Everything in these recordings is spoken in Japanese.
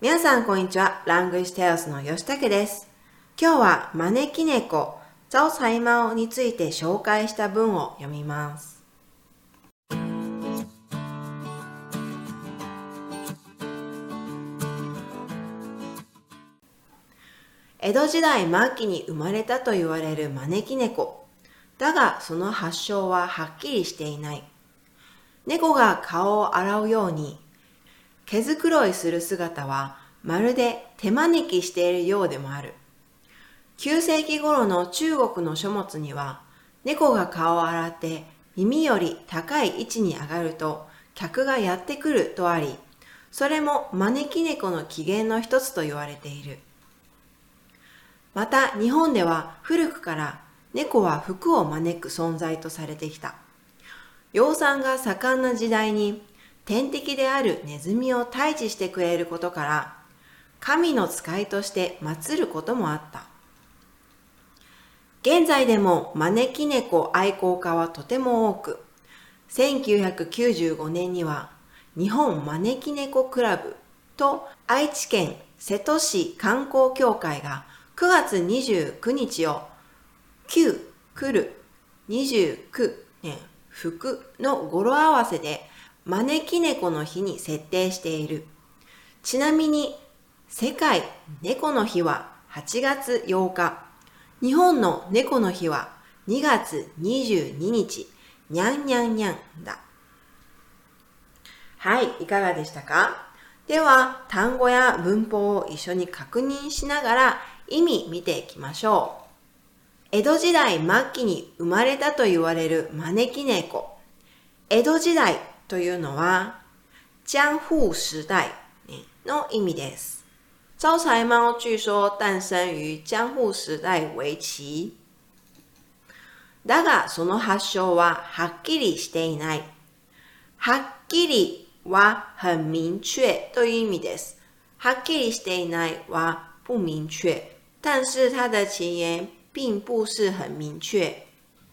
皆さん、こんにちは。ラングイステアスの吉武です。今日は招き猫、ザオサイマオについて紹介した文を読みます。江戸時代末期に生まれたと言われる招き猫。だが、その発祥ははっきりしていない。猫が顔を洗うように毛づくろいする姿はまるで手招きしているようでもある。9世紀頃の中国の書物には猫が顔を洗って耳より高い位置に上がると客がやってくるとあり、それも招き猫の起源の一つと言われている。また日本では古くから猫は服を招く存在とされてきた。養蚕が盛んな時代に天敵であるネズミを退治してくれることから神の使いとして祀ることもあった。現在でも招き猫愛好家はとても多く、1995年には日本招き猫クラブと愛知県瀬戸市観光協会が9月29日を9来る29年福の語呂合わせで招き猫の日に設定している。ちなみに世界猫の日は8月8日。日本の猫の日は2月22日。にゃんにゃんにゃんだ。はい、いかがでしたか？では、単語や文法を一緒に確認しながら意味見ていきましょう。江戸時代末期に生まれたと言われる招き猫。江戸時代というのは、江户時代の意味です。招財猫据说誕生于江户時代为期。だが、その発祥ははっきりしていない。はっきりは很明确という意味です。はっきりしていないは不明确。但是它的起源并不是很明确。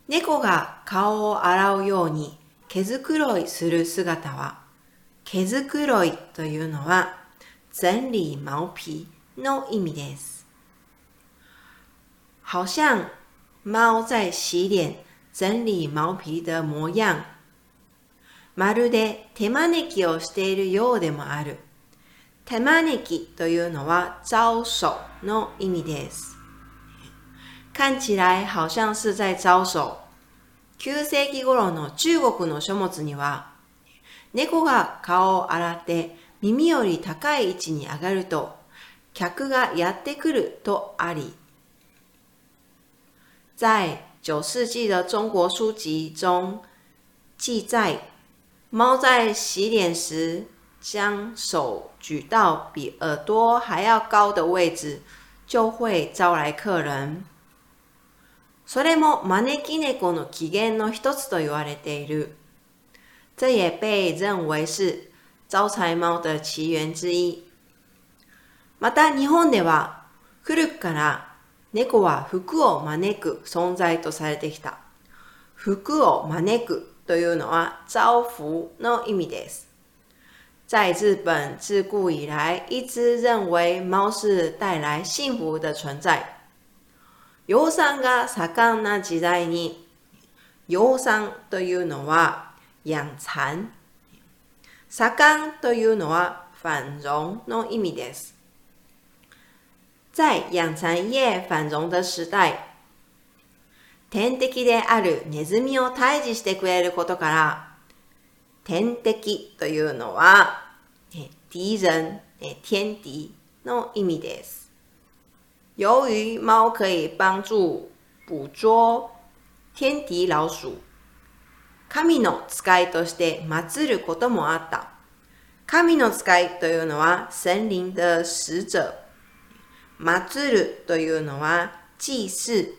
猫が顔を洗うように毛づくろいする姿は、毛づくろいというのは、整理毛皮の意味です。好像猫在洗脸、整理毛皮的模样。まるで手招きをしているようでもある。手招きというのは招手の意味です。看起来好像是在招手。9世紀頃の中国の書物には、猫が顔を洗って耳より高い位置に上がると、客がやってくるとあり。在9世紀的中国書籍中記載，貓在洗臉時將手舉到比耳朵還要高的位置，就會招來客人。それも招き猫の起源の一つと言われている。这也被认为是招財猫的起源之一。また日本では古くから猫は福を招く存在とされてきた。福を招くというのは招福の意味です。在日本自古以来一直认为猫是带来幸福的存在。養蚕が盛んな時代に、養蚕というのは養蚕。盛んというのは繁荣の意味です。在養蚕业繁荣的時代、天敵であるネズミを退治してくれることから、天敵というのは敵人、天敵の意味です。由于猫可以帮助捕捉天敌老鼠、神の使いとして祀ることもあった。神の使いというのは神灵的使者。祀るというのは祭祀。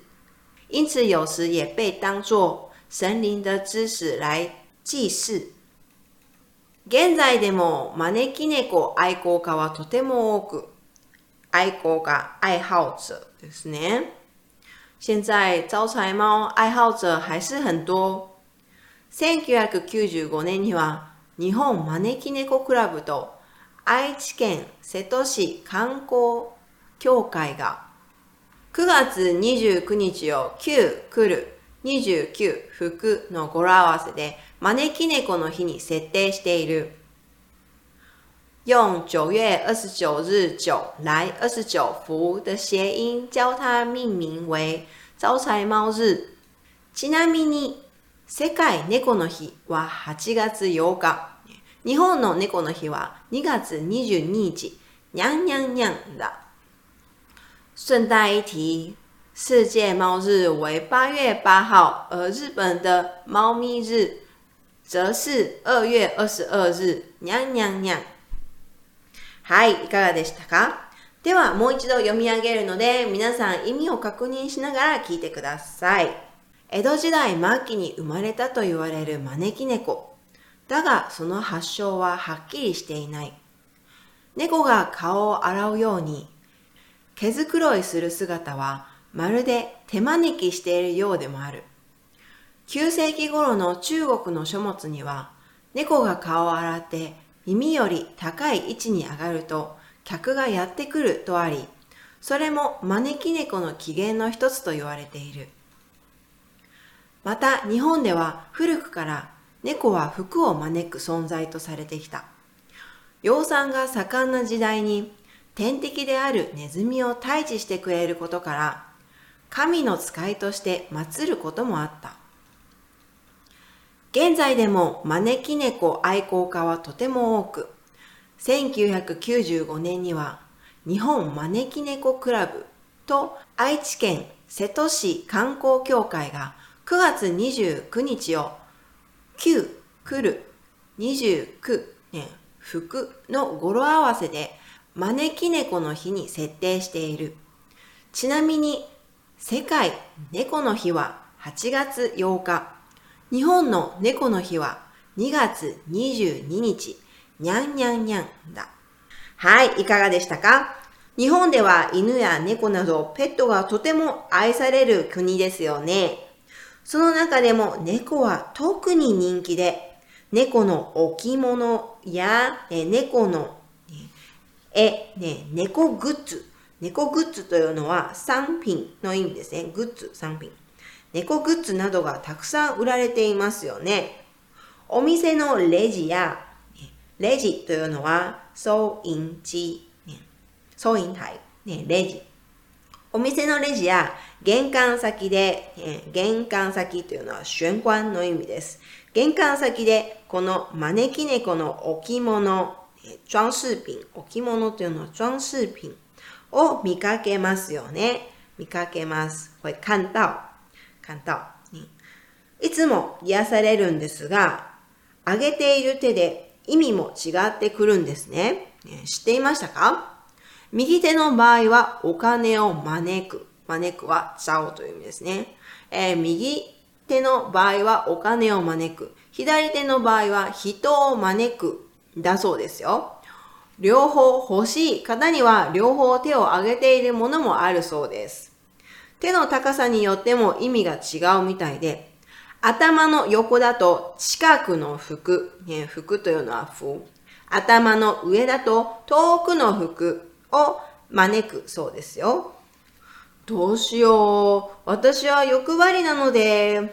因此有时也被当作神灵的知識来祭祀。現在でも招き猫愛好家はとても多く、爱好家、爱好者ですね。现在招財猫愛好者还是很多。1995年には日本招き猫クラブと愛知県瀬戸市観光協会が9月29日を9来る29服の語呂合わせで招き猫の日に設定している。用9月29日九来29福的谐音教它命名为招財猫日。ちなみに、世界猫の日は8月8日。日本の猫の日は2月22日。にゃんにゃんにゃんだ。顺带一提，世界猫日为八月八号，而日本的猫咪日则是二月二十二日。にゃんにゃんにゃん。 はい、いかがでしたか？では、もう一度読み上げるので、皆さん意味を確認しながら聞いてください。江戸時代末期に生まれたと言われる招き猫。だが、その発祥ははっきりしていない。猫が顔を洗うように、毛づくろいする姿は、まるで手招きしているようでもある。9世紀頃の中国の書物には、猫が顔を洗って耳より高い位置に上がると客がやってくるとあり、それも招き猫の起源の一つと言われている。また日本では古くから猫は服を招く存在とされてきた。養蚕が盛んな時代に天敵であるネズミを退治してくれることから、神の使いとして祀ることもあった。現在でも招き猫愛好家はとても多く、1995年には日本招き猫クラブと愛知県瀬戸市観光協会が9月29日を9来る29年福の語呂合わせで招き猫の日に設定している。ちなみに世界猫の日は8月8日。日本の猫の日は2月22日、にゃんにゃんにゃんだ。はい、いかがでしたか？日本では犬や猫などペットがとても愛される国ですよね。その中でも猫は特に人気で、猫の置物や、ね、猫の絵、ね、猫グッズ。猫グッズというのは産品の意味ですね。グッズ、産品。猫グッズなどがたくさん売られていますよね。お店のレジや、レジというのは、收銀機、收銀台、ね、レジ。お店のレジや玄関先で、玄関先というのは玄関の意味です。玄関先でこの招き猫の置物、装飾品、置物というのは装飾品を見かけますよね。見かけます。これ、看到。簡単。いつも癒されるんですが、上げている手で意味も違ってくるんですね。知っていましたか？右手の場合はお金を招く。招くはチャオという意味ですね。えー、右手の場合はお金を招く。左手の場合は人を招く。だそうですよ。両方欲しい方には両方手を挙げているものもあるそうです。手の高さによっても意味が違うみたいで、頭の横だと近くの服、ね、服というのは服。頭の上だと遠くの服を招くそうですよ。どうしよう。私は欲張りなので、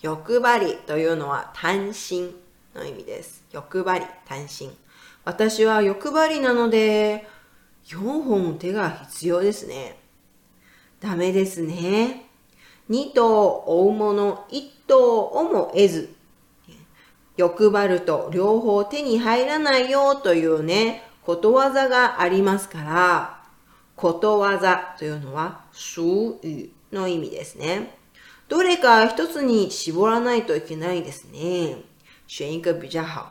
欲張りというのは単身の意味です。欲張り、単身。私は欲張りなので、4本手が必要ですね。ダメですね。二頭追うもの一頭をも得ず。欲張ると両方手に入らないよというね、ことわざがありますから、ことわざというのは、俗語の意味ですね。どれか一つに絞らないといけないですね。選一个比较好。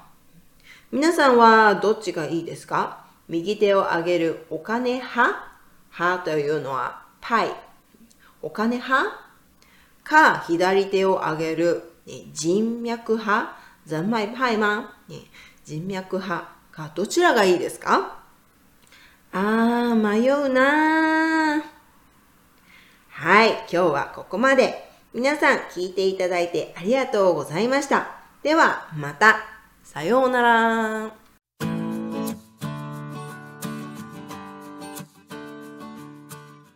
皆さんはどっちがいいですか？右手を上げるお金派？派というのはパイ、お金派？か、左手を上げる、人脈派、人脉派吗、人脈派？か、どちらがいいですか？あー、迷うなはい、今日はここまで。皆さん聞いていただいてありがとうございました。では、また。さようなら。